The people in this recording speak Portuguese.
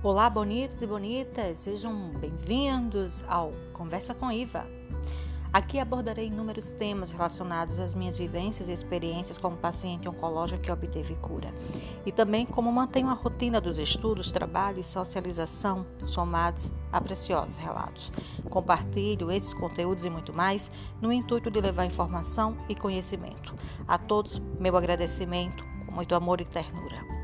Olá, bonitos e bonitas, sejam bem-vindos ao Conversa com Iva. Aqui abordarei inúmeros temas relacionados às minhas vivências e experiências como paciente oncológico que obteve cura, e também como mantenho a rotina dos estudos, trabalho e socialização somados a preciosos relatos. Compartilho esses conteúdos e muito mais no intuito de levar informação e conhecimento. A todos, meu agradecimento com muito amor e ternura.